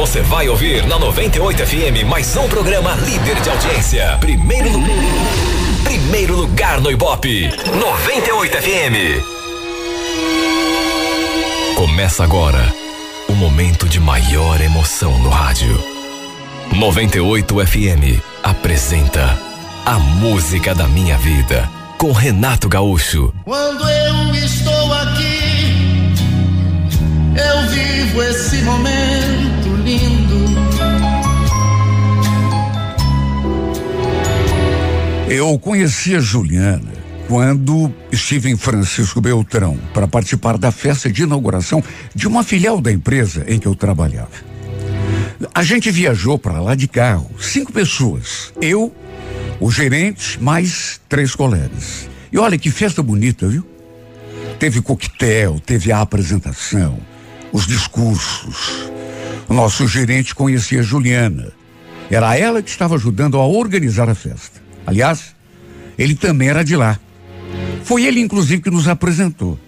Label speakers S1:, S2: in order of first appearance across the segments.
S1: você vai ouvir na 98 FM mais um programa líder de audiência. Primeiro, primeiro lugar no Ibope. 98 FM. Começa agora o momento de maior emoção no rádio. 98 FM apresenta A Música da Minha Vida com Renato Gaúcho.
S2: Quando eu estou aqui, eu vivo esse momento
S3: Eu conheci a Juliana quando estive em Francisco Beltrão para participar da festa de inauguração de uma filial da empresa em que eu trabalhava. A gente viajou para lá de carro, cinco pessoas. Eu, o gerente, mais três colegas. E olha que festa bonita, viu? Teve coquetel, teve a apresentação, os discursos. O nosso gerente conhecia Juliana. Era ela que estava ajudando a organizar a festa. Aliás, ele também era de lá. Foi ele, inclusive, que nos apresentou.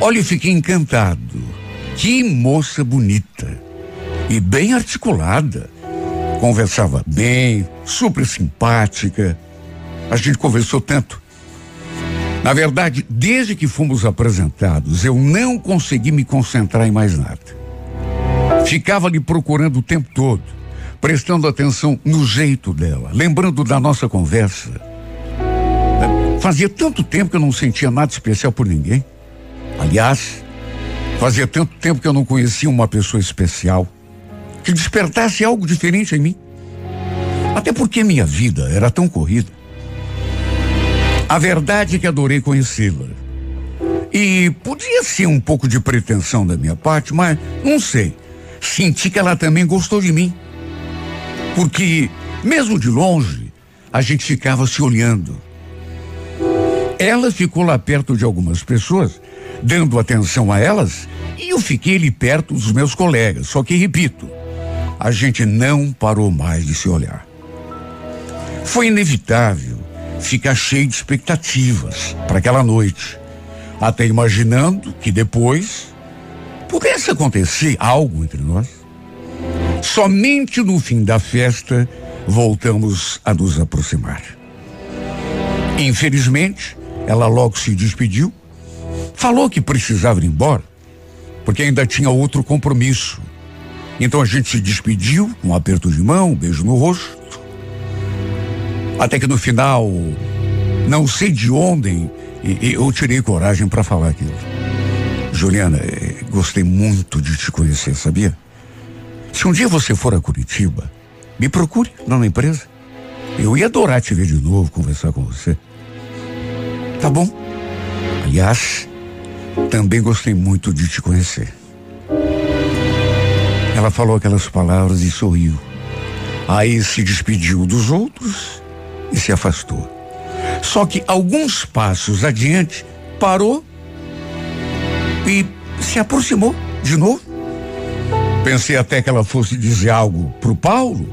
S3: Olha, eu fiquei encantado. Que moça bonita e bem articulada. Conversava bem, super simpática. A gente conversou tanto. Na verdade, desde que fomos apresentados, eu não consegui me concentrar em mais nada. Ficava lhe procurando o tempo todo, prestando atenção no jeito dela, lembrando da nossa conversa. Fazia tanto tempo que eu não sentia nada especial por ninguém. Aliás, fazia tanto tempo que eu não conhecia uma pessoa especial que despertasse algo diferente em mim. Até porque minha vida era tão corrida. A verdade é que adorei conhecê-la. E podia ser um pouco de pretensão da minha parte, mas não sei. Senti que ela também gostou de mim. Porque, mesmo de longe, a gente ficava se olhando. Ela ficou lá perto de algumas pessoas, dando atenção a elas, e eu fiquei ali perto dos meus colegas. Só que, repito, a gente não parou mais de se olhar. Foi inevitável ficar cheio de expectativas para aquela noite, até imaginando que depois pudesse acontecer algo entre nós. Somente no fim da festa voltamos a nos aproximar. Infelizmente, ela logo se despediu, falou que precisava ir embora, porque ainda tinha outro compromisso então a gente se despediu, um aperto de mão, um beijo no rosto. Até que no final, não sei de onde, eu tirei coragem para falar aquilo. Juliana, eh, gostei muito de te conhecer, sabia? Se um dia você for a Curitiba, me procure lá na empresa. Eu ia adorar te ver de novo, conversar com você. Tá bom? Aliás, também gostei muito de te conhecer. Ela falou aquelas palavras e sorriu. Aí se despediu dos outros e se afastou. Só que alguns passos adiante parou e se aproximou de novo. Pensei até que ela fosse dizer algo pro Paulo,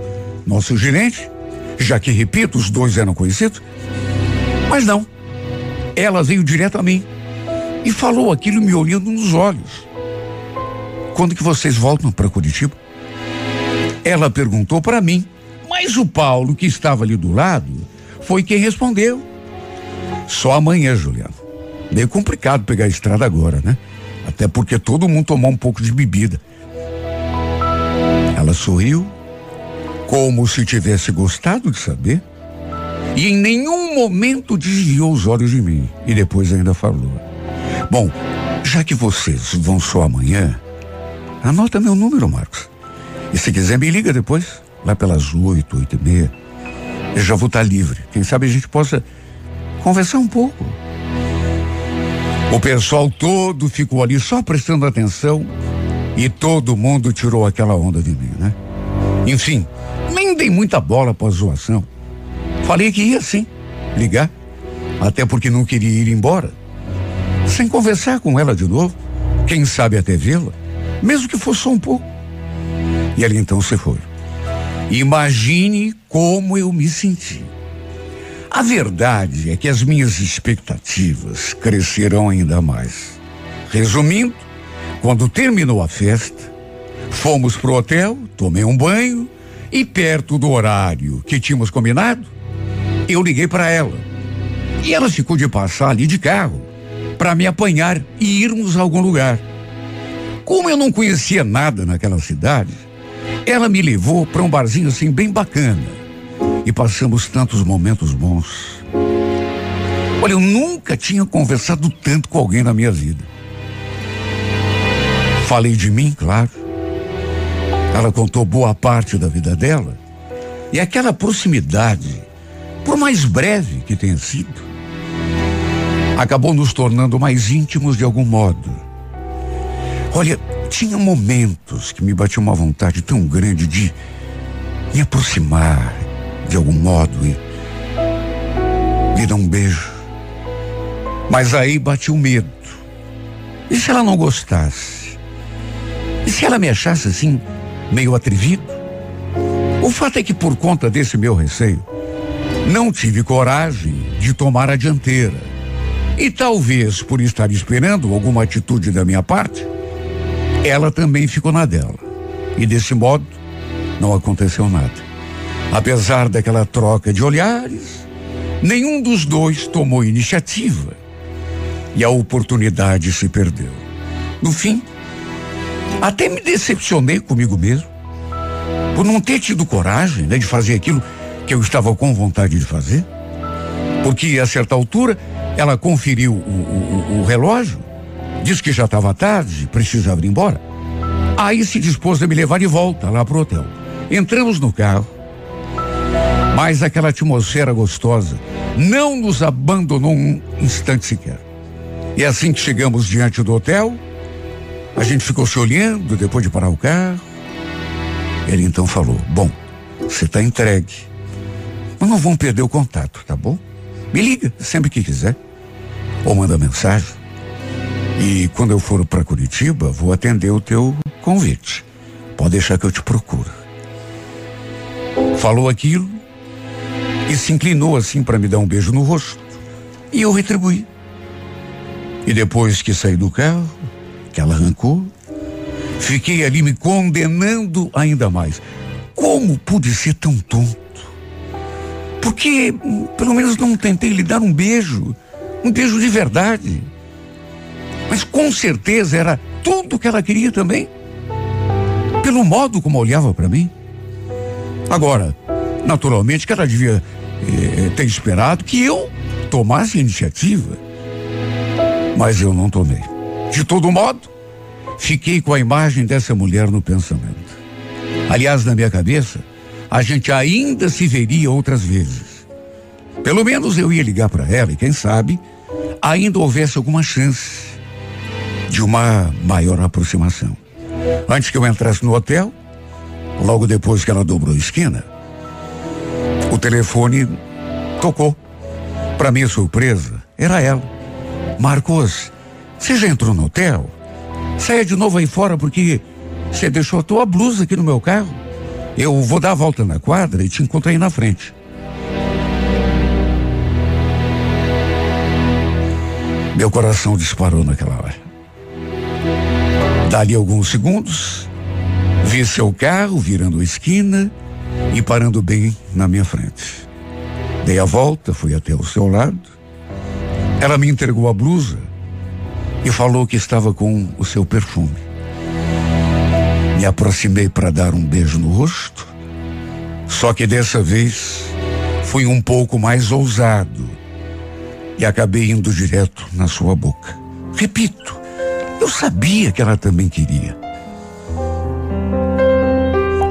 S3: nosso gerente, já que, repito, os dois eram conhecidos. Mas não. Ela veio direto a mim e falou aquilo me olhando nos olhos. Quando que vocês voltam para Curitiba? Ela perguntou para mim, mas o Paulo, que estava ali do lado, foi quem respondeu. Só amanhã, Juliano. Meio complicado pegar a estrada agora, né? Até porque todo mundo tomou um pouco de bebida. Ela sorriu, como se tivesse gostado de saber, e em nenhum momento desviou os olhos de mim. E depois ainda falou: Bom, já que vocês vão só amanhã, Anota meu número, Marcos. E se quiser, me liga depois, lá pelas oito, oito e meia. Eu já vou estar livre. Quem sabe a gente possa conversar um pouco. O pessoal todo ficou ali só prestando atenção e todo mundo tirou aquela onda de mim, né? Enfim, nem dei muita bola para a zoação. Falei que ia sim, ligar, até porque não queria ir embora. Sem conversar com ela de novo, quem sabe até vê-la mesmo que fosse só um pouco. E ali então você foi. Imagine como eu me senti. A verdade é que as minhas expectativas cresceram ainda mais. Resumindo, quando terminou a festa, Fomos pro hotel, tomei um banho e perto do horário que tínhamos combinado, eu liguei para ela. E ela ficou de passar ali de carro para me apanhar e irmos a algum lugar. Como eu não conhecia nada naquela cidade, ela me levou para um barzinho assim bem bacana e passamos tantos momentos bons. Olha, eu nunca tinha conversado tanto com alguém na minha vida. Falei de mim, claro. Ela contou boa parte da vida dela. E aquela proximidade, por mais breve que tenha sido, acabou nos tornando mais íntimos de algum modo. Olha, tinha momentos que me batia uma vontade tão grande de me aproximar de algum modo e lhe dar um beijo. Mas aí bate o medo. E se ela não gostasse? E se ela me achasse assim, meio atrevido? O fato é que por conta desse meu receio, não tive coragem de tomar a dianteira. E talvez por estar esperando alguma atitude da minha parte, ela também ficou na dela. E desse modo, não aconteceu nada. Apesar daquela troca de olhares, nenhum dos dois tomou iniciativa. E a oportunidade se perdeu. No fim, até me decepcionei comigo mesmo por não ter tido coragem né, de fazer aquilo que eu estava com vontade de fazer. Porque a certa altura ela conferiu o, o, o relógio, disse que já estava tarde, precisava ir embora. Aí se dispôs a me levar de volta lá pro hotel. Entramos no carro, mas aquela atmosfera gostosa não nos abandonou um instante sequer. E assim que chegamos diante do hotel, a gente ficou se olhando depois de parar o carro. Ele então falou: Bom, você está entregue. Mas não vamos perder o contato, tá bom? Me liga sempre que quiser. Ou manda mensagem. E quando eu for para Curitiba, vou atender o teu convite. Pode deixar que eu te procuro. Falou aquilo e se inclinou assim para me dar um beijo no rosto. E eu retribuí. E depois que saí do carro, que ela arrancou, fiquei ali me condenando ainda mais. Como pude ser tão tonto? Porque pelo menos não tentei lhe dar um beijo, um beijo de verdade. Mas com certeza era tudo que ela queria também. Pelo modo como olhava para mim. Agora, naturalmente que ela devia eh, ter esperado que eu tomasse a iniciativa. Mas eu não tomei. De todo modo, fiquei com a imagem dessa mulher no pensamento. Aliás, na minha cabeça, a gente ainda se veria outras vezes. Pelo menos eu ia ligar para ela e, quem sabe, ainda houvesse alguma chance de uma maior aproximação. Antes que eu entrasse no hotel, logo depois que ela dobrou a esquina, o telefone tocou. Para minha surpresa, era ela. Marcos, você já entrou no hotel? Saia de novo aí fora porque você deixou a tua blusa aqui no meu carro. Eu vou dar a volta na quadra e te encontro aí na frente. Meu coração disparou naquela hora. Dali alguns segundos, vi seu carro virando a esquina e parando bem na minha frente. Dei a volta, fui até o seu lado. Ela me entregou a blusa e falou que estava com o seu perfume. Me aproximei para dar um beijo no rosto, só que dessa vez fui um pouco mais ousado e acabei indo direto na sua boca. Repito, eu sabia que ela também queria.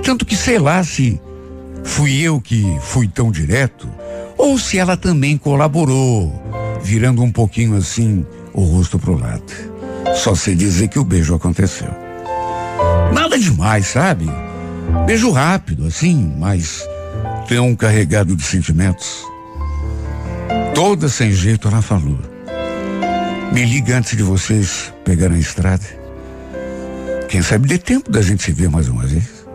S3: Tanto que sei lá se fui eu que fui tão direto ou se ela também colaborou, virando um pouquinho assim o rosto pro lado. Só sei dizer que o beijo aconteceu. Nada demais, sabe? Beijo rápido, assim, mas tão carregado de sentimentos. Toda sem jeito ela falou. Me liga antes de vocês pegarem a estrada. Quem sabe dê tempo da gente se ver mais uma vez.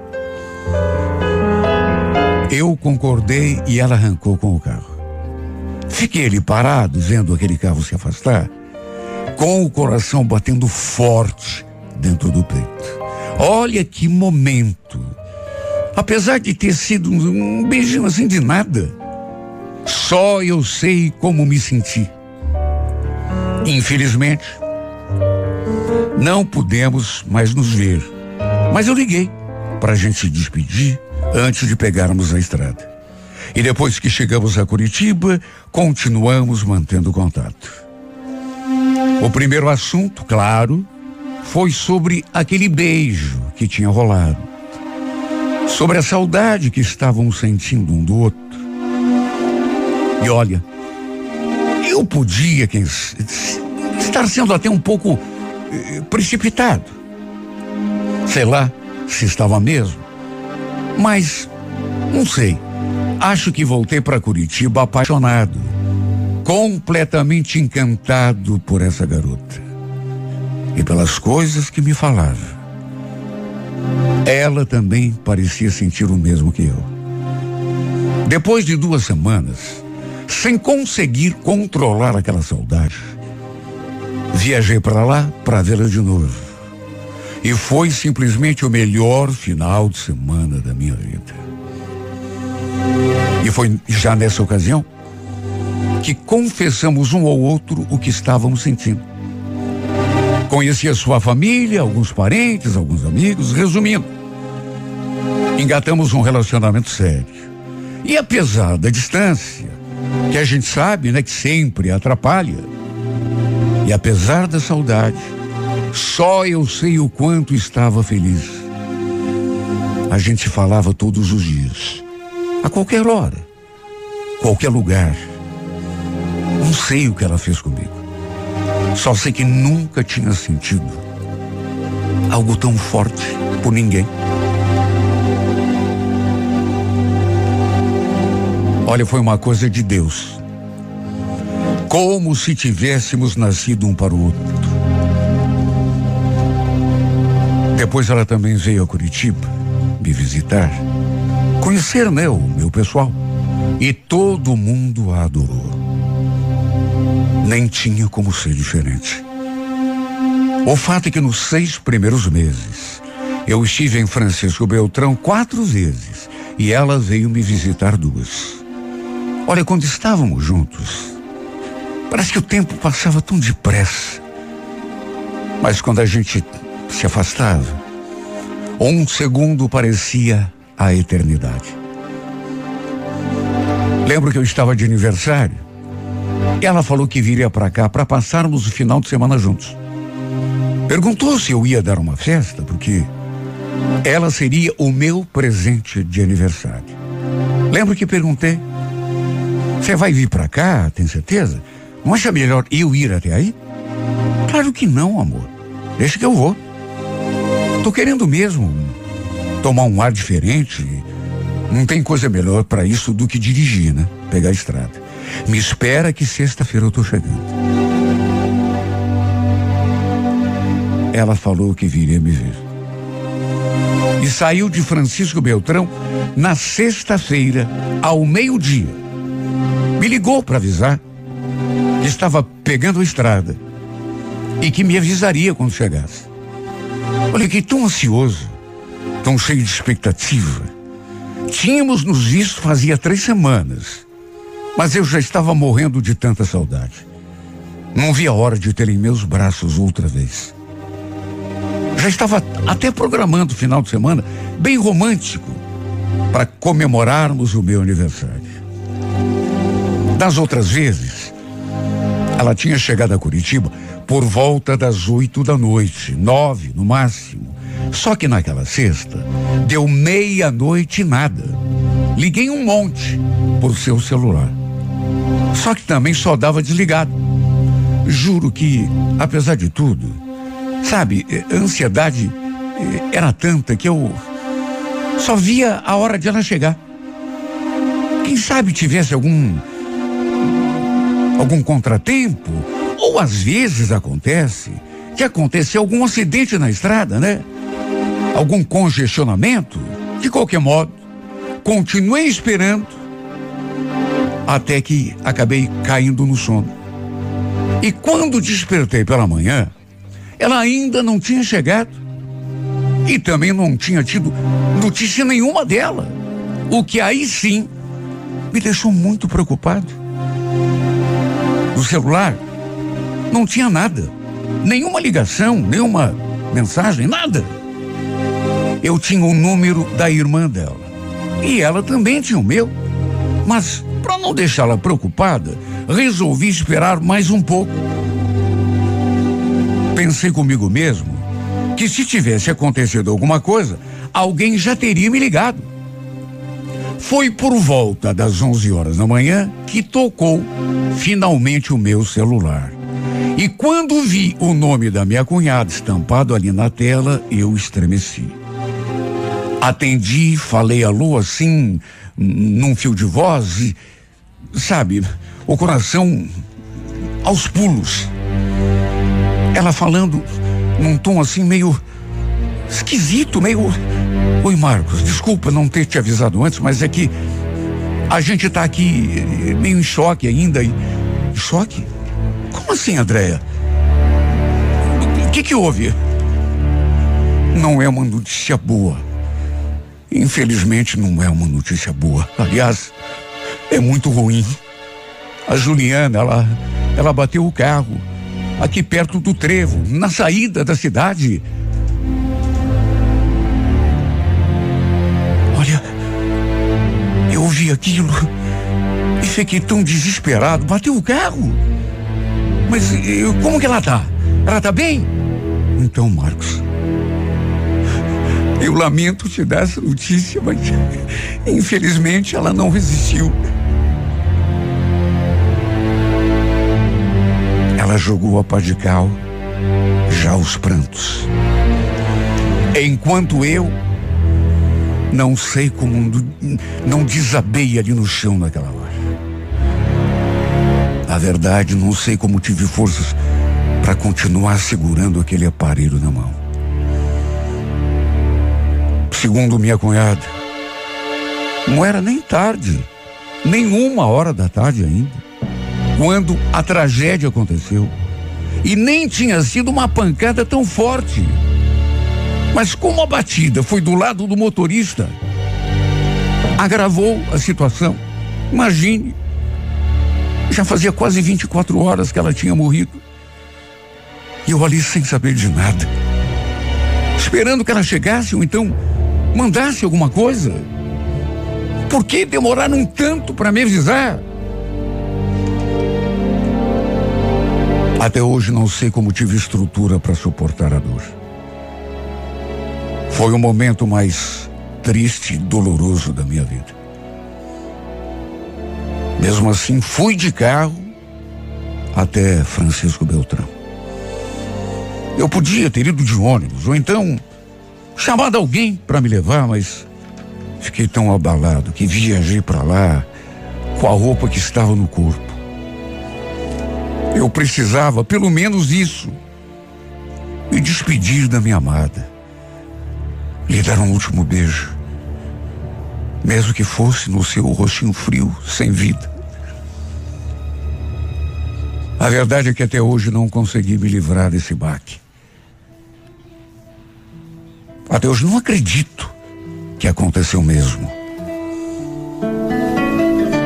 S3: Eu concordei e ela arrancou com o carro. Fiquei ali parado, vendo aquele carro se afastar com o coração batendo forte dentro do peito. Olha que momento. Apesar de ter sido um beijinho assim de nada, só eu sei como me senti. Infelizmente, não pudemos mais nos ver. Mas eu liguei para a gente se despedir antes de pegarmos a estrada. E depois que chegamos a Curitiba, continuamos mantendo contato. O primeiro assunto, claro, foi sobre aquele beijo que tinha rolado. Sobre a saudade que estavam sentindo um do outro. E olha, eu podia quem, estar sendo até um pouco eh, precipitado. Sei lá se estava mesmo. Mas, não sei. Acho que voltei para Curitiba apaixonado, completamente encantado por essa garota e pelas coisas que me falava. Ela também parecia sentir o mesmo que eu. Depois de duas semanas, sem conseguir controlar aquela saudade, viajei para lá para vê-la de novo. E foi simplesmente o melhor final de semana da minha vida. E foi já nessa ocasião que confessamos um ao outro o que estávamos sentindo. Conheci a sua família, alguns parentes, alguns amigos, resumindo, engatamos um relacionamento sério. E apesar da distância, que a gente sabe, né, que sempre atrapalha, e apesar da saudade, só eu sei o quanto estava feliz. A gente falava todos os dias, a qualquer hora, qualquer lugar. Não sei o que ela fez comigo. Só sei que nunca tinha sentido algo tão forte por ninguém. Olha, foi uma coisa de Deus. Como se tivéssemos nascido um para o outro. Depois ela também veio a Curitiba me visitar, conhecer, né, o meu pessoal. E todo mundo a adorou. Nem tinha como ser diferente. O fato é que nos seis primeiros meses, eu estive em Francisco Beltrão quatro vezes e ela veio me visitar duas. Olha, quando estávamos juntos, parece que o tempo passava tão depressa. Mas quando a gente se afastava. Um segundo parecia a eternidade. Lembro que eu estava de aniversário. Ela falou que viria para cá para passarmos o final de semana juntos. Perguntou se eu ia dar uma festa, porque ela seria o meu presente de aniversário. Lembro que perguntei: Você vai vir para cá, tem certeza? Não acha melhor eu ir até aí? Claro que não, amor. Deixa que eu vou. Tô querendo mesmo tomar um ar diferente. Não tem coisa melhor para isso do que dirigir, né? Pegar a estrada. Me espera que sexta-feira eu tô chegando. Ela falou que viria me ver. E saiu de Francisco Beltrão na sexta-feira, ao meio-dia. Me ligou para avisar que estava pegando a estrada e que me avisaria quando chegasse. Olha, fiquei tão ansioso, tão cheio de expectativa. Tínhamos nos visto fazia três semanas, mas eu já estava morrendo de tanta saudade. Não via a hora de ter em meus braços outra vez. Já estava até programando o final de semana, bem romântico, para comemorarmos o meu aniversário. Das outras vezes, ela tinha chegado a Curitiba por volta das oito da noite, nove no máximo. Só que naquela sexta, deu meia-noite e nada. Liguei um monte por seu celular. Só que também só dava desligado. Juro que, apesar de tudo, sabe, eh, a ansiedade eh, era tanta que eu só via a hora de ela chegar. Quem sabe tivesse algum algum contratempo ou às vezes acontece que aconteceu algum acidente na estrada, né? Algum congestionamento. De qualquer modo, continuei esperando até que acabei caindo no sono. E quando despertei pela manhã, ela ainda não tinha chegado. E também não tinha tido notícia nenhuma dela. O que aí sim me deixou muito preocupado. O celular não tinha nada. Nenhuma ligação, nenhuma mensagem, nada. Eu tinha o número da irmã dela. E ela também tinha o meu. Mas, para não deixá-la preocupada, resolvi esperar mais um pouco. Pensei comigo mesmo que se tivesse acontecido alguma coisa, alguém já teria me ligado. Foi por volta das 11 horas da manhã que tocou finalmente o meu celular. E quando vi o nome da minha cunhada estampado ali na tela, eu estremeci. Atendi, falei alô assim, num fio de voz e, sabe, o coração aos pulos. Ela falando num tom assim meio esquisito, meio. Oi, Marcos, desculpa não ter te avisado antes, mas é que a gente tá aqui eh, meio em choque ainda. E... Choque? Como assim, Andréia? O que que houve? Não é uma notícia boa. Infelizmente não é uma notícia boa. Aliás, é muito ruim. A Juliana, ela, ela bateu o carro aqui perto do trevo, na saída da cidade. Olha, eu vi aquilo e fiquei tão desesperado. Bateu o carro. Mas como que ela tá? Ela tá bem? Então, Marcos, eu lamento te dar essa notícia, mas infelizmente ela não resistiu. Ela jogou a pá de cal, já os prantos. Enquanto eu não sei como não desabei ali no chão naquela hora. Na verdade, não sei como tive forças para continuar segurando aquele aparelho na mão. Segundo minha cunhada, não era nem tarde, nem uma hora da tarde ainda quando a tragédia aconteceu. E nem tinha sido uma pancada tão forte. Mas como a batida foi do lado do motorista, agravou a situação. Imagine. Já fazia quase 24 horas que ela tinha morrido. E eu ali sem saber de nada. Esperando que ela chegasse ou então mandasse alguma coisa. Por que demoraram tanto para me avisar? Até hoje não sei como tive estrutura para suportar a dor. Foi o momento mais triste e doloroso da minha vida. Mesmo assim, fui de carro até Francisco Beltrão. Eu podia ter ido de ônibus, ou então chamado alguém para me levar, mas fiquei tão abalado que viajei para lá com a roupa que estava no corpo. Eu precisava, pelo menos isso, me despedir da minha amada, lhe dar um último beijo, mesmo que fosse no seu rostinho frio, sem vida. A verdade é que até hoje não consegui me livrar desse baque. Hoje não acredito que aconteceu mesmo.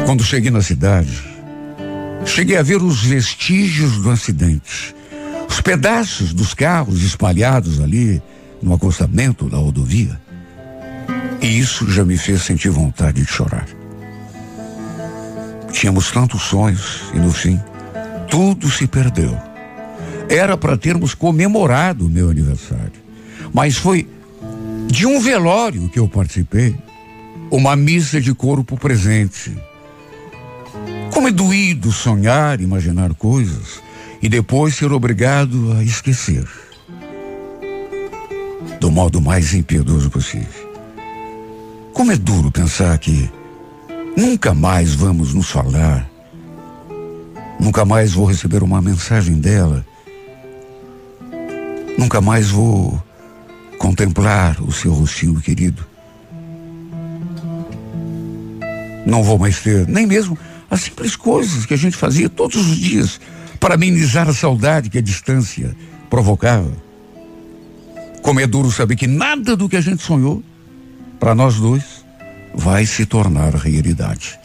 S3: Quando cheguei na cidade, Cheguei a ver os vestígios do acidente. Os pedaços dos carros espalhados ali no acostamento da rodovia. E isso já me fez sentir vontade de chorar. Tínhamos tantos sonhos e no fim, tudo se perdeu. Era para termos comemorado o meu aniversário. Mas foi de um velório que eu participei, uma missa de corpo presente como é doído sonhar, imaginar coisas e depois ser obrigado a esquecer. Do modo mais impiedoso possível. Como é duro pensar que nunca mais vamos nos falar, nunca mais vou receber uma mensagem dela, nunca mais vou contemplar o seu rostinho querido. Não vou mais ter nem mesmo as simples coisas que a gente fazia todos os dias para amenizar a saudade que a distância provocava.
S4: Como é duro saber que nada do que a gente sonhou, para nós dois, vai se tornar realidade.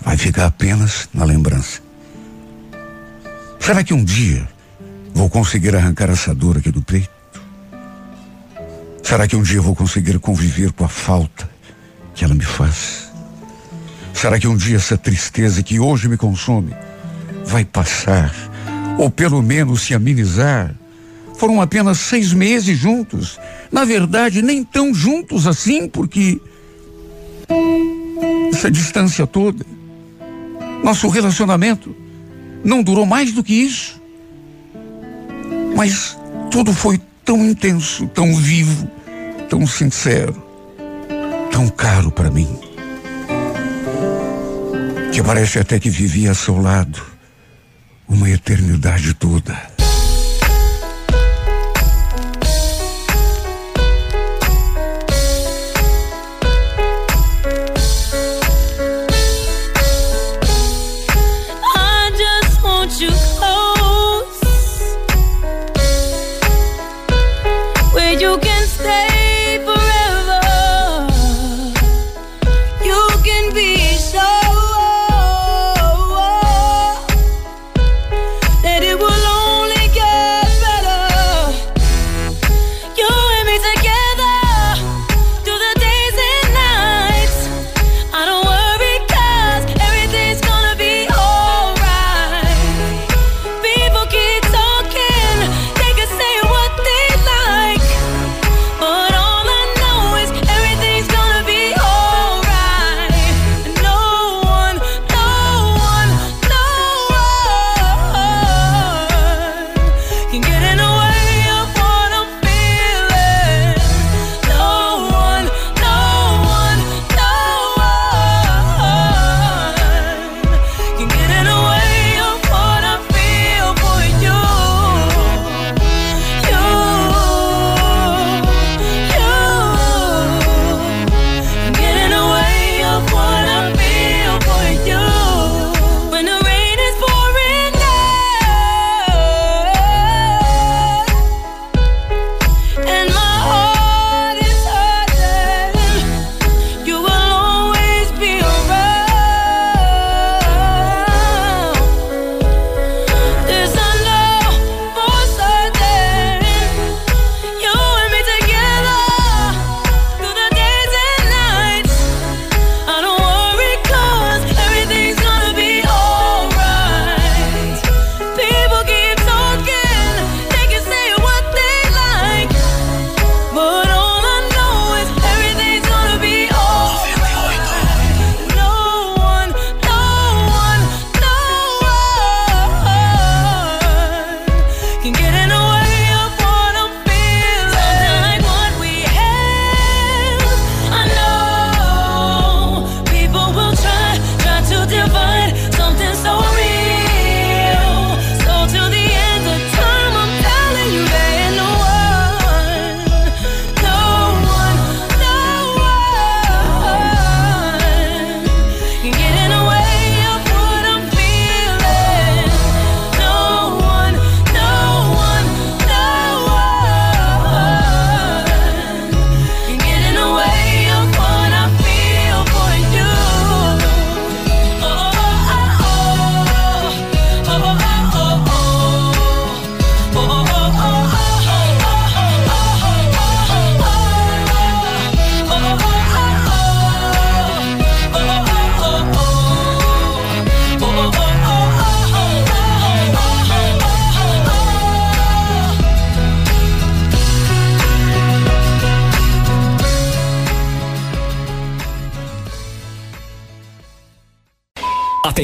S4: Vai ficar apenas na lembrança. Será que um dia vou conseguir arrancar essa dor aqui do peito? Será que um dia vou conseguir conviver com a falta que ela me faz? Será que um dia essa tristeza que hoje me consome vai passar? Ou pelo menos se amenizar? Foram apenas seis meses juntos. Na verdade, nem tão juntos assim, porque essa distância toda, nosso relacionamento não durou mais do que isso. Mas tudo foi tão intenso, tão vivo, tão sincero, tão caro para mim, que parece até que vivia a seu lado uma eternidade toda.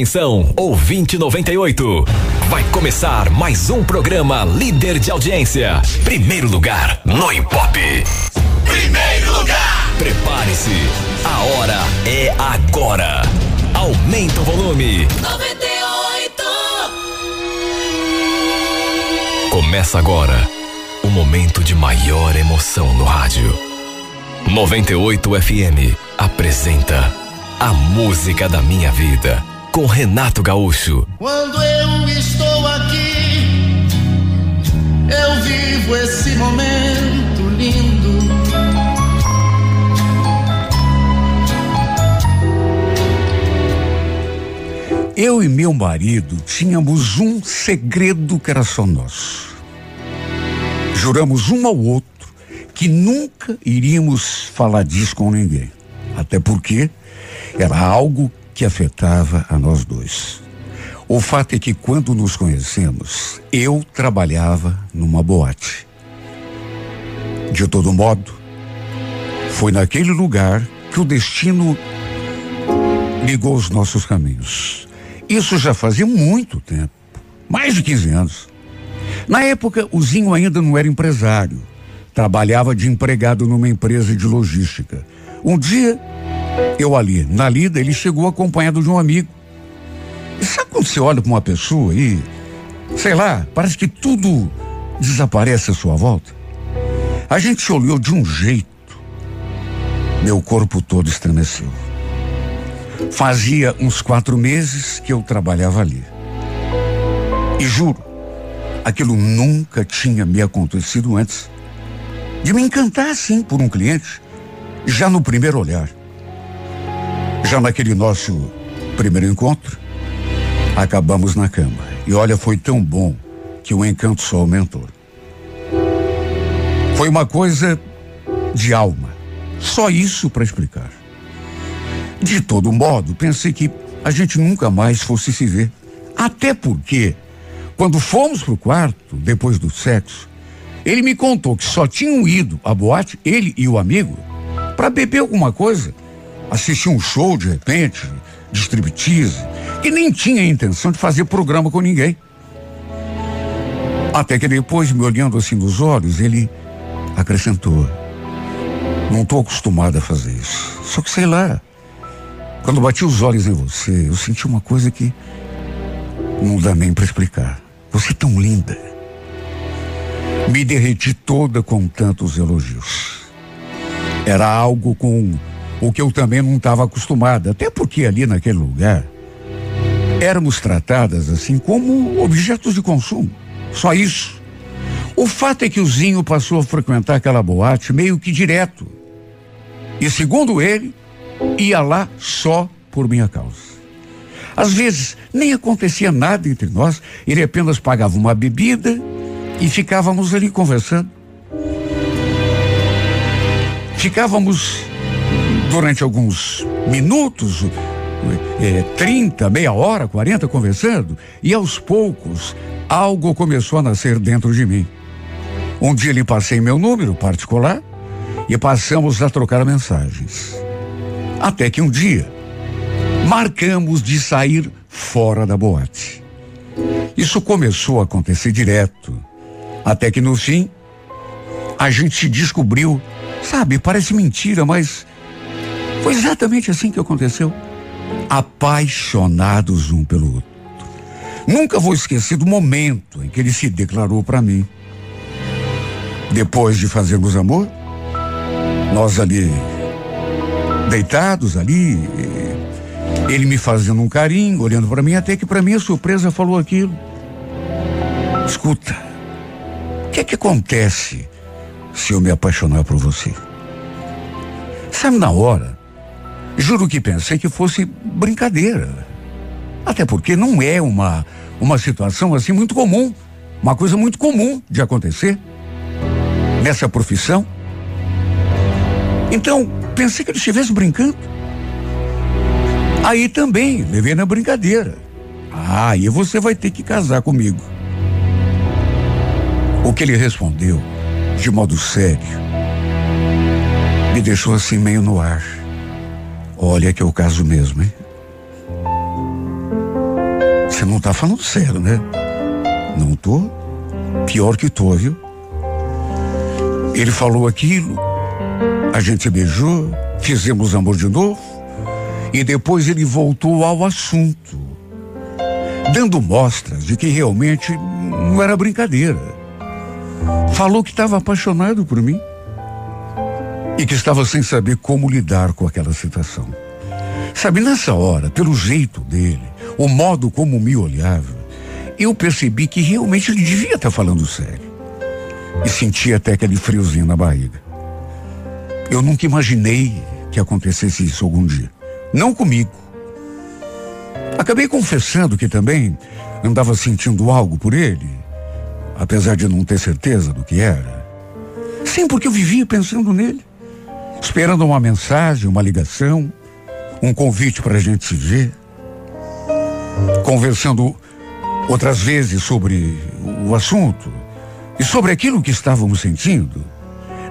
S1: Atenção, ouvinte 98. Vai começar mais um programa líder de audiência. Primeiro lugar no Impop.
S2: Primeiro lugar.
S1: Prepare-se. A hora é agora. Aumenta o volume.
S2: 98.
S1: Começa agora o momento de maior emoção no rádio. 98 FM apresenta a música da minha vida com Renato Gaúcho.
S2: Quando eu estou aqui, eu vivo esse momento lindo.
S3: Eu e meu marido tínhamos um segredo que era só nosso. Juramos um ao outro que nunca iríamos falar disso com ninguém. Até porque era algo que afetava a nós dois. O fato é que quando nos conhecemos, eu trabalhava numa boate. De todo modo, foi naquele lugar que o destino ligou os nossos caminhos. Isso já fazia muito tempo mais de 15 anos. Na época, o Zinho ainda não era empresário. Trabalhava de empregado numa empresa de logística. Um dia, eu ali, na lida, ele chegou acompanhado de um amigo. E sabe quando você olha para uma pessoa e, sei lá, parece que tudo desaparece à sua volta? A gente se olhou de um jeito. Meu corpo todo estremeceu. Fazia uns quatro meses que eu trabalhava ali. E juro, aquilo nunca tinha me acontecido antes. De me encantar assim por um cliente, já no primeiro olhar. Já naquele nosso primeiro encontro, acabamos na cama. E olha, foi tão bom que o encanto só aumentou. Foi uma coisa de alma. Só isso para explicar. De todo modo, pensei que a gente nunca mais fosse se ver. Até porque, quando fomos pro quarto, depois do sexo, ele me contou que só tinham ido à boate, ele e o amigo, para beber alguma coisa, assistir um show de repente, de striptease, que nem tinha a intenção de fazer programa com ninguém. Até que depois, me olhando assim nos olhos, ele acrescentou: Não estou acostumado a fazer isso. Só que sei lá. Quando bati os olhos em você, eu senti uma coisa que não dá nem para explicar. Você é tão linda. Me derreti toda com tantos elogios. Era algo com o que eu também não estava acostumada, até porque ali naquele lugar éramos tratadas assim como objetos de consumo. Só isso. O fato é que o Zinho passou a frequentar aquela boate meio que direto. E segundo ele, ia lá só por minha causa. Às vezes nem acontecia nada entre nós, ele apenas pagava uma bebida e ficávamos ali conversando. Ficávamos durante alguns minutos, é, 30, meia hora, 40 conversando, e aos poucos algo começou a nascer dentro de mim. Um dia lhe passei meu número particular e passamos a trocar mensagens. Até que um dia marcamos de sair fora da boate. Isso começou a acontecer direto, até que no fim a gente descobriu, sabe, parece mentira, mas foi exatamente assim que aconteceu. Apaixonados um pelo outro. Nunca vou esquecer do momento em que ele se declarou para mim. Depois de fazermos amor, nós ali, deitados ali, ele me fazendo um carinho, olhando para mim, até que para minha surpresa falou aquilo. Escuta, o que é que acontece se eu me apaixonar por você? Sabe, na hora, juro que pensei que fosse brincadeira. Até porque não é uma, uma situação assim muito comum, uma coisa muito comum de acontecer nessa profissão. Então, pensei que ele estivesse brincando. Aí também, levei na brincadeira. Ah, e você vai ter que casar comigo. O que ele respondeu, de modo sério, me deixou assim meio no ar. Olha que eu caso mesmo, hein? Você não tá falando sério, né? Não tô. Pior que tô, viu? Ele falou aquilo, a gente beijou, fizemos amor de novo, e depois ele voltou ao assunto, dando mostras de que realmente não era brincadeira. Falou que estava apaixonado por mim e que estava sem saber como lidar com aquela situação. Sabe, nessa hora, pelo jeito dele, o modo como me olhava, eu percebi que realmente ele devia estar falando sério. e senti até aquele friozinho na barriga. Eu nunca imaginei que acontecesse isso algum dia. Não comigo. Acabei confessando que também andava sentindo algo por ele, apesar de não ter certeza do que era. Sim, porque eu vivia pensando nele, esperando uma mensagem, uma ligação, um convite para a gente se ver, conversando outras vezes sobre o assunto e sobre aquilo que estávamos sentindo.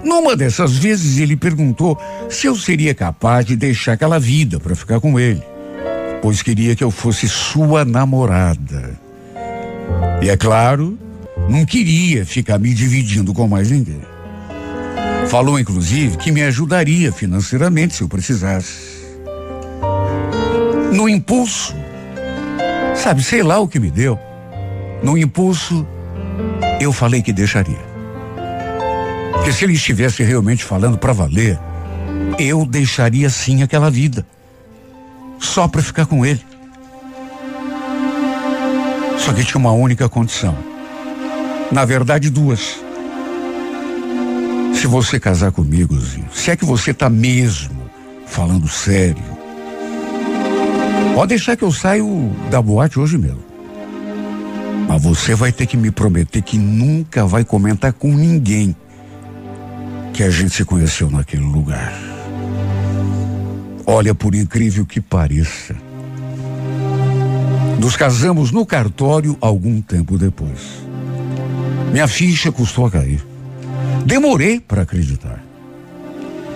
S3: Numa dessas vezes ele perguntou se eu seria capaz de deixar aquela vida para ficar com ele, pois queria que eu fosse sua namorada. E é claro, não queria ficar me dividindo com mais ninguém. Falou inclusive que me ajudaria financeiramente se eu precisasse. No impulso, sabe, sei lá o que me deu. No impulso, eu falei que deixaria. Que se ele estivesse realmente falando para valer, eu deixaria sim aquela vida. Só para ficar com ele. Só que tinha uma única condição. Na verdade, duas. Se você casar comigo, Zinho, se é que você tá mesmo falando sério, pode deixar que eu saio da boate hoje mesmo. Mas você vai ter que me prometer que nunca vai comentar com ninguém que a gente se conheceu naquele lugar. Olha, por incrível que pareça, nos casamos no cartório algum tempo depois. Minha ficha custou a cair. Demorei para acreditar.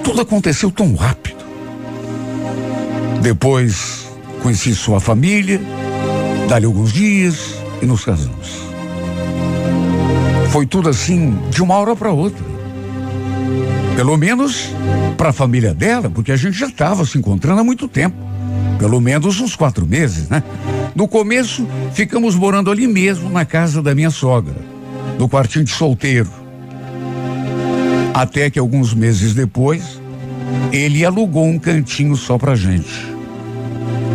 S3: Tudo aconteceu tão rápido. Depois conheci sua família, dali alguns dias e nos casamos. Foi tudo assim de uma hora para outra. Pelo menos para a família dela, porque a gente já estava se encontrando há muito tempo. Pelo menos uns quatro meses, né? No começo, ficamos morando ali mesmo, na casa da minha sogra, no quartinho de solteiro. Até que alguns meses depois, ele alugou um cantinho só pra gente.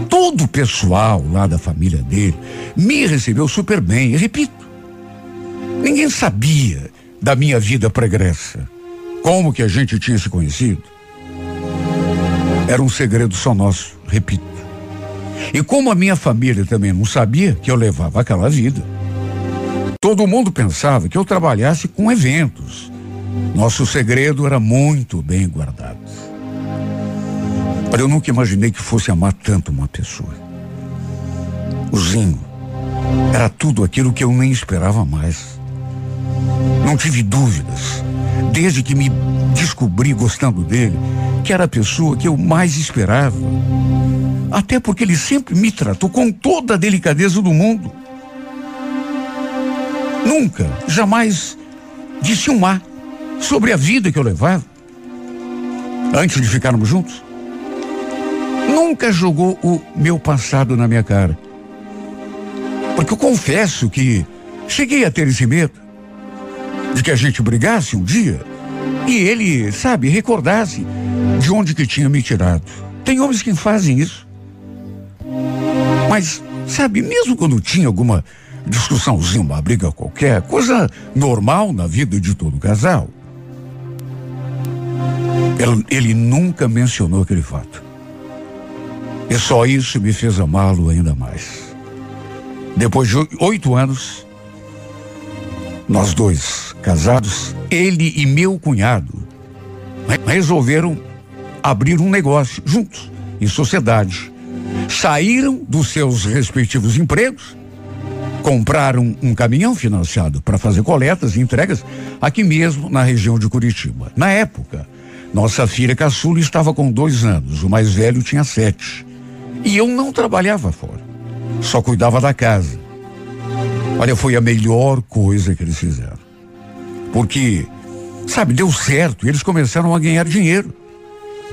S3: Todo o pessoal lá da família dele me recebeu super bem. E repito, ninguém sabia da minha vida pregressa. Como que a gente tinha se conhecido? Era um segredo só nosso, repito. E como a minha família também não sabia que eu levava aquela vida, todo mundo pensava que eu trabalhasse com eventos. Nosso segredo era muito bem guardado. Eu nunca imaginei que fosse amar tanto uma pessoa. O Zinho era tudo aquilo que eu nem esperava mais. Não tive dúvidas, desde que me descobri gostando dele, que era a pessoa que eu mais esperava. Até porque ele sempre me tratou com toda a delicadeza do mundo. Nunca, jamais disse um A sobre a vida que eu levava. Antes de ficarmos juntos. Nunca jogou o meu passado na minha cara. Porque eu confesso que cheguei a ter esse medo de que a gente brigasse um dia e ele, sabe, recordasse de onde que tinha me tirado. Tem homens que fazem isso. Mas, sabe, mesmo quando tinha alguma discussãozinha, uma briga qualquer, coisa normal na vida de todo casal, ele, nunca mencionou aquele fato. E só isso me fez amá-lo ainda mais. Depois de oito anos, nós dois casados, ele e meu cunhado resolveram abrir um negócio juntos, em sociedade. Saíram dos seus respectivos empregos, compraram um caminhão financiado para fazer coletas e entregas aqui mesmo na região de Curitiba. Na época, nossa filha caçula estava com dois anos, o mais velho tinha sete. E eu não trabalhava fora, só cuidava da casa. Olha, foi a melhor coisa que eles fizeram. Porque, sabe, deu certo e eles começaram a ganhar dinheiro.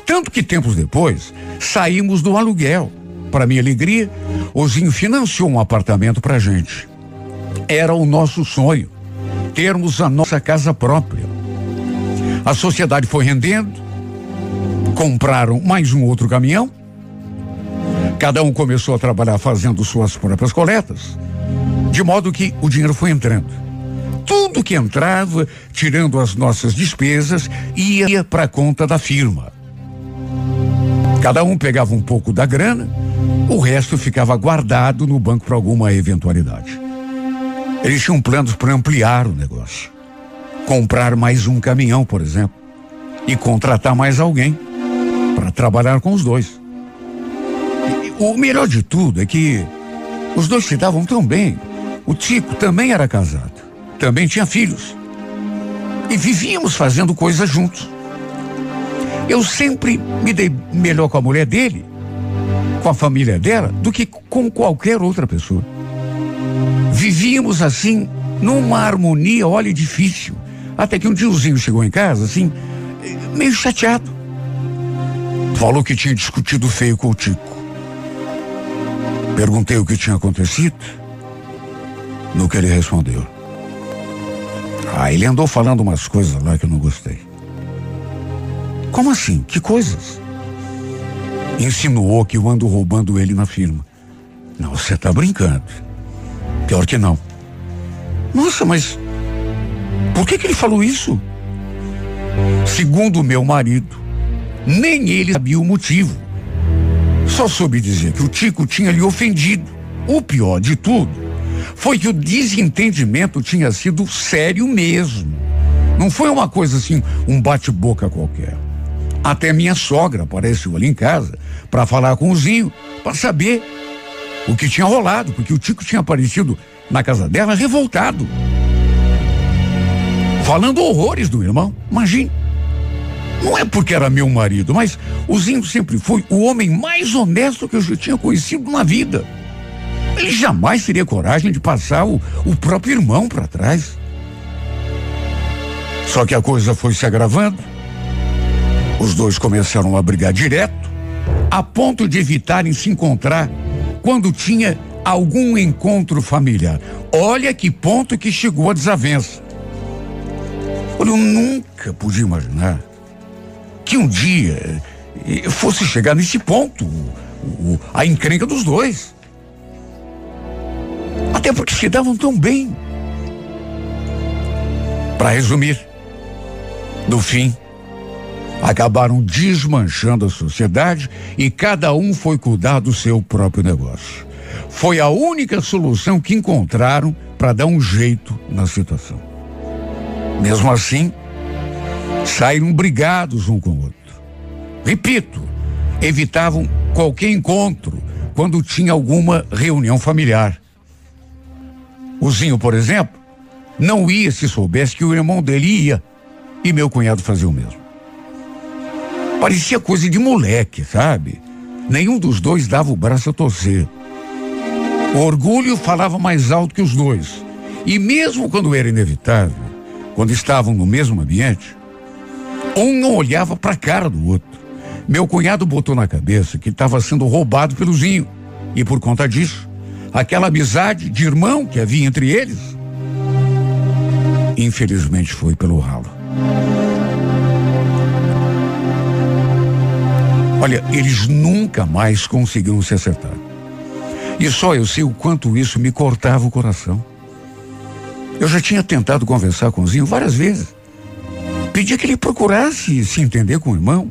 S3: Tanto que tempos depois, saímos do aluguel. Para minha alegria, Ozinho financiou um apartamento para gente. Era o nosso sonho, termos a nossa casa própria. A sociedade foi rendendo, compraram mais um outro caminhão. Cada um começou a trabalhar fazendo suas próprias coletas, de modo que o dinheiro foi entrando. tudo que entrava, tirando as nossas despesas, ia para a conta da firma. Cada um pegava um pouco da grana, o resto ficava guardado no banco para alguma eventualidade. Eles tinham planos para ampliar o negócio. Comprar mais um caminhão, por exemplo, e contratar mais alguém para trabalhar com os dois. E o melhor de tudo é que os dois se davam tão bem. O Tico também era casado, também tinha filhos. E vivíamos fazendo coisas juntos. Eu sempre me dei melhor com a mulher dele, com a família dela, do que com qualquer outra pessoa. Vivíamos assim, numa harmonia, olha, difícil. Até que um tiozinho chegou em casa, assim, meio chateado. Falou que tinha discutido feio com o Tico. Perguntei o que tinha acontecido. No que ele respondeu. Ah, ele andou falando umas coisas lá que eu não gostei. Como assim? Que coisas? Insinuou que eu ando roubando ele na firma. Não, você tá brincando. Pior que não. Nossa, mas por que que ele falou isso? Segundo meu marido, nem ele sabia o motivo. Só soube dizer que o Tico tinha lhe ofendido. O pior de tudo foi que o desentendimento tinha sido sério mesmo. Não foi uma coisa assim, um bate-boca qualquer. Até minha sogra apareceu ali em casa para falar com o Zinho, para saber o que tinha rolado, porque o Tico tinha aparecido na casa dela revoltado. Falando horrores do irmão, imagine. Não é porque era meu marido, mas o Zinho sempre foi o homem mais honesto que eu já tinha conhecido na vida. Ele jamais teria coragem de passar o, o próprio irmão para trás. Só que a coisa foi se agravando. Os dois começaram a brigar direto, a ponto de evitarem se encontrar quando tinha algum encontro familiar. Olha que ponto que chegou a desavença. Olha, eu nunca podia imaginar que um dia eh, fosse chegar nesse ponto, o, a encrenca dos dois. Até porque se davam tão bem. Para resumir, no fim, acabaram desmanchando a sociedade e cada um foi cuidar do seu próprio negócio. Foi a única solução que encontraram para dar um jeito na situação. Mesmo assim, saíram brigados um com o outro. Repito, evitavam qualquer encontro quando tinha alguma reunião familiar. O Zinho, por exemplo, não ia se soubesse que o irmão dele ia e meu cunhado fazia o mesmo. Parecia coisa de moleque, sabe? Nenhum dos dois dava o braço a torcer. O orgulho falava mais alto que os dois. E mesmo quando era inevitável, quando estavam no mesmo ambiente, um não olhava para a cara do outro. Meu cunhado botou na cabeça que estava sendo roubado pelo Zinho. E por conta disso, aquela amizade de irmão que havia entre eles, infelizmente foi pelo ralo. Olha, eles nunca mais conseguiram se acertar. E só eu sei o quanto isso me cortava o coração. Eu já tinha tentado conversar com o Zinho várias vezes. Pedia que ele procurasse se entender com o irmão.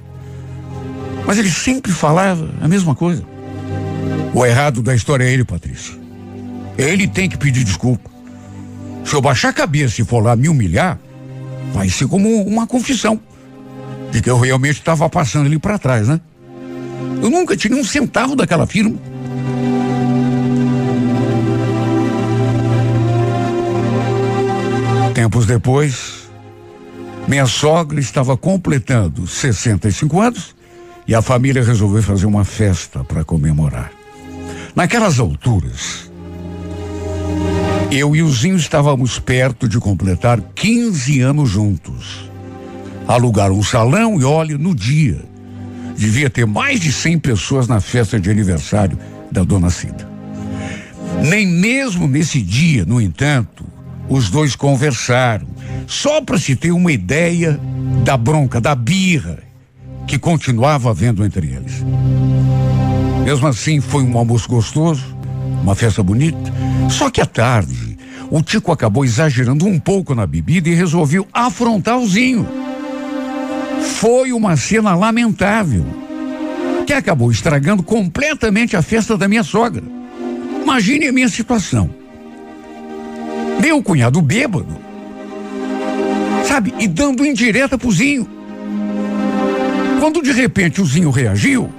S3: Mas ele sempre falava a mesma coisa. O errado da história é ele, Patrícia. Ele tem que pedir desculpa. Se eu baixar a cabeça e for lá me humilhar, vai ser como uma confissão de que eu realmente estava passando ele para trás, né? Eu nunca tirei um centavo daquela firma. Tempos depois, minha sogra estava completando 65 anos e a família resolveu fazer uma festa para comemorar. Naquelas alturas, eu e o Zinho estávamos perto de completar 15 anos juntos. Alugaram um salão e olha, no dia, devia ter mais de 100 pessoas na festa de aniversário da dona Cida. Nem mesmo nesse dia, no entanto, os dois conversaram só para se ter uma ideia da bronca, da birra que continuava havendo entre eles. Mesmo assim, foi um almoço gostoso, uma festa bonita. Só que à tarde, O Tico acabou exagerando um pouco na bebida e resolveu afrontar o Zinho. Foi uma cena lamentável, que acabou estragando completamente a festa da minha sogra. Imagine a minha situação. Meu cunhado bêbado, sabe, e dando indireta pro Zinho. Quando de repente o Zinho reagiu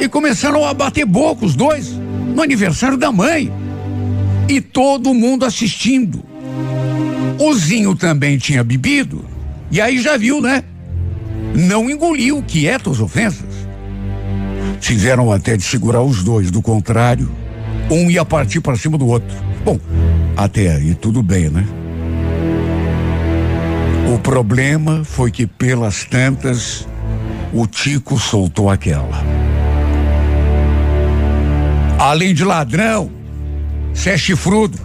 S3: e começaram a bater boca os dois no aniversário da mãe. E todo mundo assistindo. O Zinho também tinha bebido. E aí já viu, né? Não engoliu quieto as ofensas. Tiveram até de segurar os dois, do contrário, um ia partir para cima do outro. Bom, até aí tudo bem, né? O problema foi que pelas tantas o Tico soltou aquela. Além de ladrão, você é chifrudo.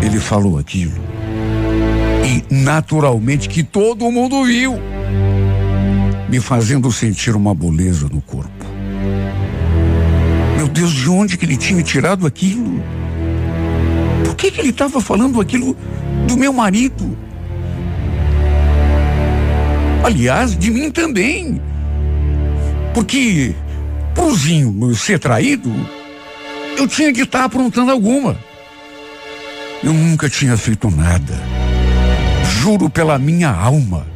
S3: Ele falou aquilo. E naturalmente que todo mundo viu. Me fazendo sentir uma boleza no corpo. Meu Deus, de onde que ele tinha tirado aquilo? Que que ele estava falando aquilo do meu marido? Aliás, de mim também. Porque, prozinho ser traído, eu tinha de estar aprontando alguma. Eu nunca tinha feito nada. Juro pela minha alma.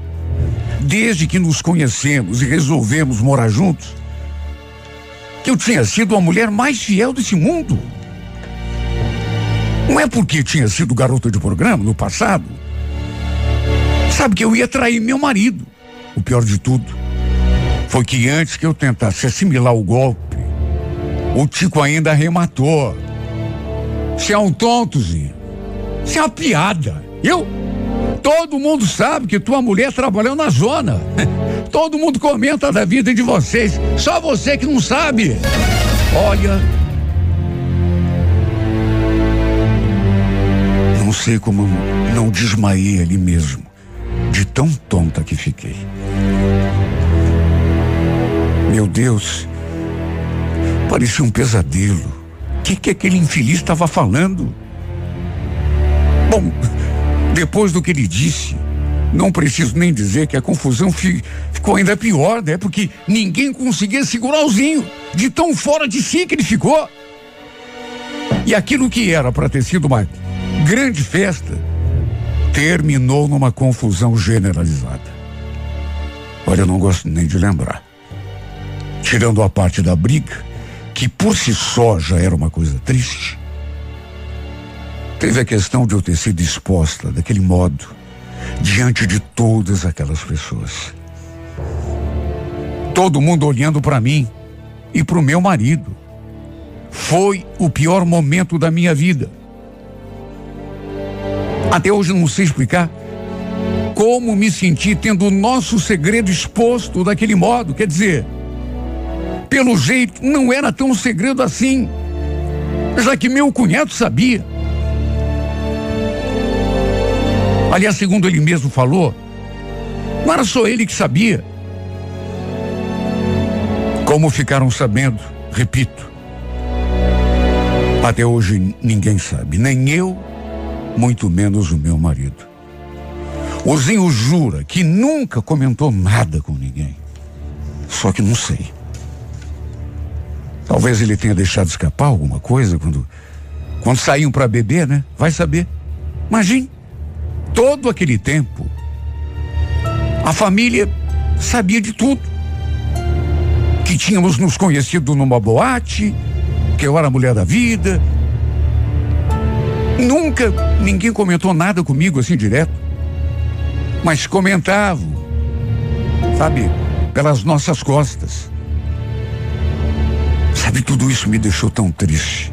S3: Desde que nos conhecemos e resolvemos morar juntos, que eu tinha sido a mulher mais fiel desse mundo. Não é porque tinha sido garota de programa no passado. Sabe que eu ia trair meu marido. O pior de tudo foi que antes que eu tentasse assimilar o golpe, o Tico ainda arrematou. Você é um tontozinho. Você é uma piada. Eu? Todo mundo sabe que tua mulher trabalhou na zona. Todo mundo comenta da vida de vocês. Só você que não sabe. Olha. Não sei como não desmaiei ali mesmo. De tão tonta que fiquei. Meu Deus. Parecia um pesadelo. O que, que aquele infeliz estava falando? Bom, depois do que ele disse, não preciso nem dizer que a confusão fi, ficou ainda pior, né? Porque ninguém conseguia segurar o Zinho, de tão fora de si que ele ficou. E aquilo que era para ter sido uma grande festa, terminou numa confusão generalizada. Olha, eu não gosto nem de lembrar. Tirando a parte da briga, que por si só já era uma coisa triste, teve a questão de eu ter sido exposta daquele modo diante de todas aquelas pessoas. Todo mundo olhando para mim e para o meu marido. Foi o pior momento da minha vida. Até hoje não sei explicar como me senti tendo o nosso segredo exposto daquele modo. Quer dizer, pelo jeito, não era tão segredo assim, já que meu cunhado sabia. Aliás, segundo ele mesmo falou, não era só ele que sabia. Como ficaram sabendo, repito, até hoje ninguém sabe, nem eu, muito menos o meu marido. O Zinho jura que nunca comentou nada com ninguém. Só que não sei. Talvez ele tenha deixado escapar alguma coisa quando, quando saíam para beber, né? Vai saber. Imagine, todo aquele tempo, a família sabia de tudo. Que tínhamos nos conhecido numa boate, que eu era a mulher da vida. Nunca ninguém comentou nada comigo assim direto. Mas comentavam, sabe, pelas nossas costas. Sabe, tudo isso me deixou tão triste.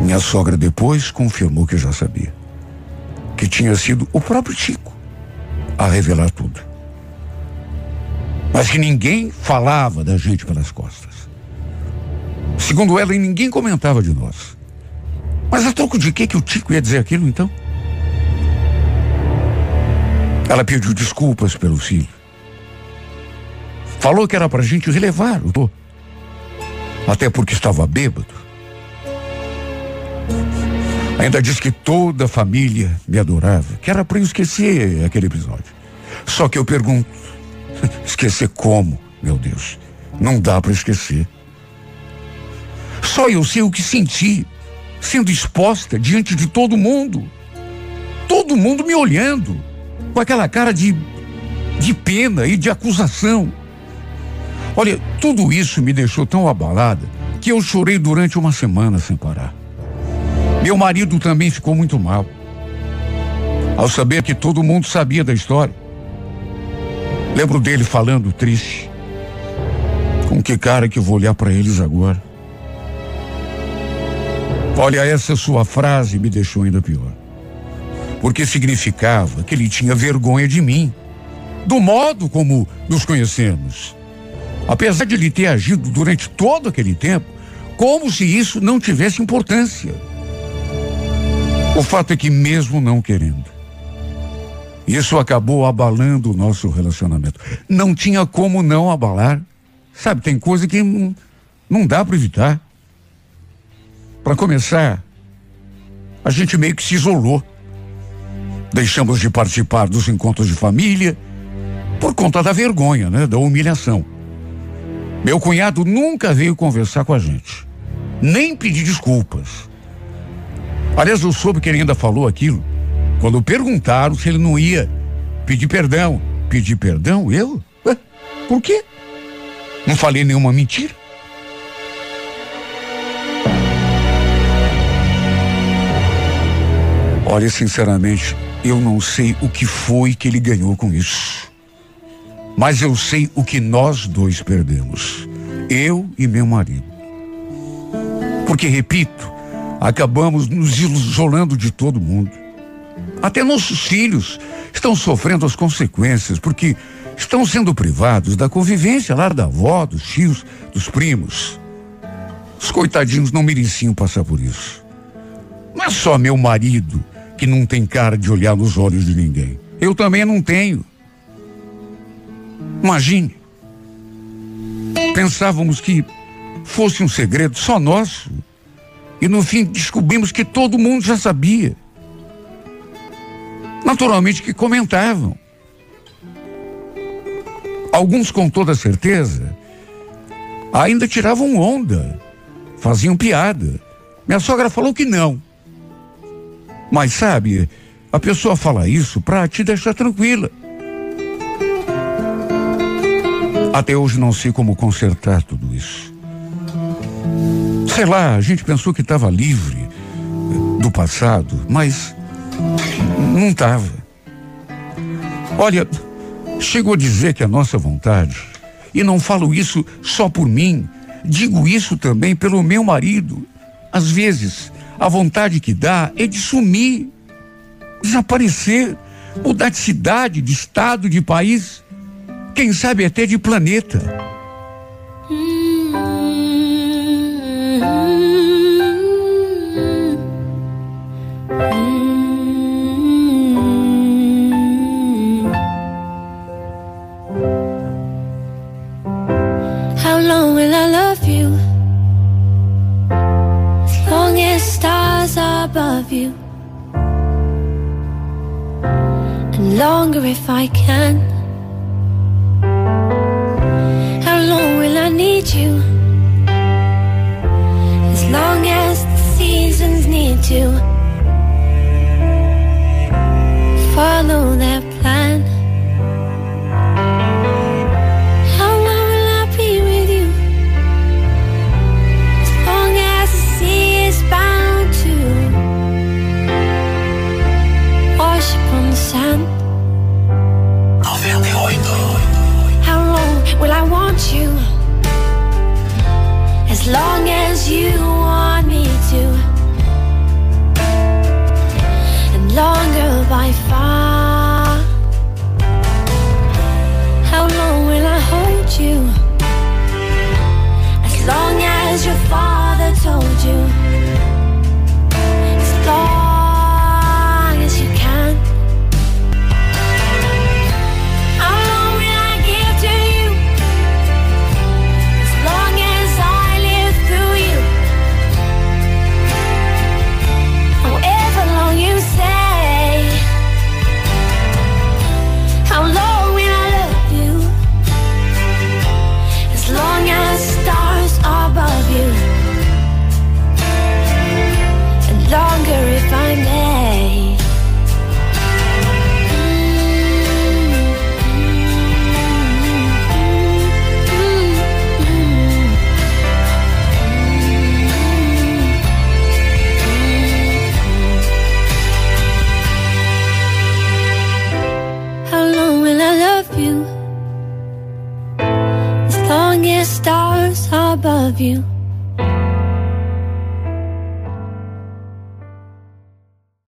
S3: Minha sogra depois confirmou que já sabia. Que tinha sido o próprio Chico a revelar tudo. Mas que ninguém falava da gente pelas costas. Segundo ela, ninguém comentava de nós. Mas a troco de que que o Tico ia dizer aquilo então? Ela pediu desculpas pelo filho. Falou que era pra gente relevar o dor até porque estava bêbado. Ainda diz que toda a família me adorava, que era para eu esquecer aquele episódio. Só que eu pergunto, esquecer como, meu Deus? Não dá para esquecer. Só eu sei o que senti, sendo exposta diante de todo mundo. Todo mundo me olhando, com aquela cara de, de pena e de acusação. Olha, tudo isso me deixou tão abalada que eu chorei durante uma semana sem parar. Meu marido também ficou muito mal. Ao saber que todo mundo sabia da história. Lembro dele falando triste. Com que cara que vou olhar para eles agora? Olha, essa sua frase me deixou ainda pior. Porque significava que ele tinha vergonha de mim, do modo como nos conhecemos. Apesar de ele ter agido durante todo aquele tempo, como se isso não tivesse importância. O fato é que, mesmo não querendo, isso acabou abalando o nosso relacionamento. Não tinha como não abalar. Sabe, tem coisa que não, não dá para evitar. Para começar, a gente meio que se isolou. Deixamos de participar dos encontros de família por conta da vergonha, né, da humilhação. Meu cunhado nunca veio conversar com a gente, nem pedir desculpas. Aliás, eu soube que ele ainda falou aquilo quando perguntaram se ele não ia pedir perdão. Pedir perdão? Eu? Ué, por quê? Não falei nenhuma mentira? Olha, sinceramente, eu não sei o que foi que ele ganhou com isso. Mas eu sei o que nós dois perdemos. Eu e meu marido. Porque, repito, acabamos nos isolando de todo mundo. Até nossos filhos estão sofrendo as consequências, porque estão sendo privados da convivência lá da avó, dos tios, dos primos. Os coitadinhos não mereciam passar por isso. Não é só meu marido que não tem cara de olhar nos olhos de ninguém. Eu também não tenho. Imagine. Pensávamos que fosse um segredo só nosso. E no fim descobrimos que todo mundo já sabia. Naturalmente que comentavam. Alguns com toda certeza ainda tiravam onda, faziam piada. Minha sogra falou que não. Mas sabe, a pessoa fala isso para te deixar tranquila. Até hoje não sei como consertar tudo isso. Sei lá, a gente pensou que estava livre do passado, mas não estava. Olha, chegou a dizer que a nossa vontade, e não falo isso só por mim, digo isso também pelo meu marido. Às vezes, a vontade que dá é de sumir, desaparecer, mudar de cidade, de estado, de país, quem sabe até de planeta.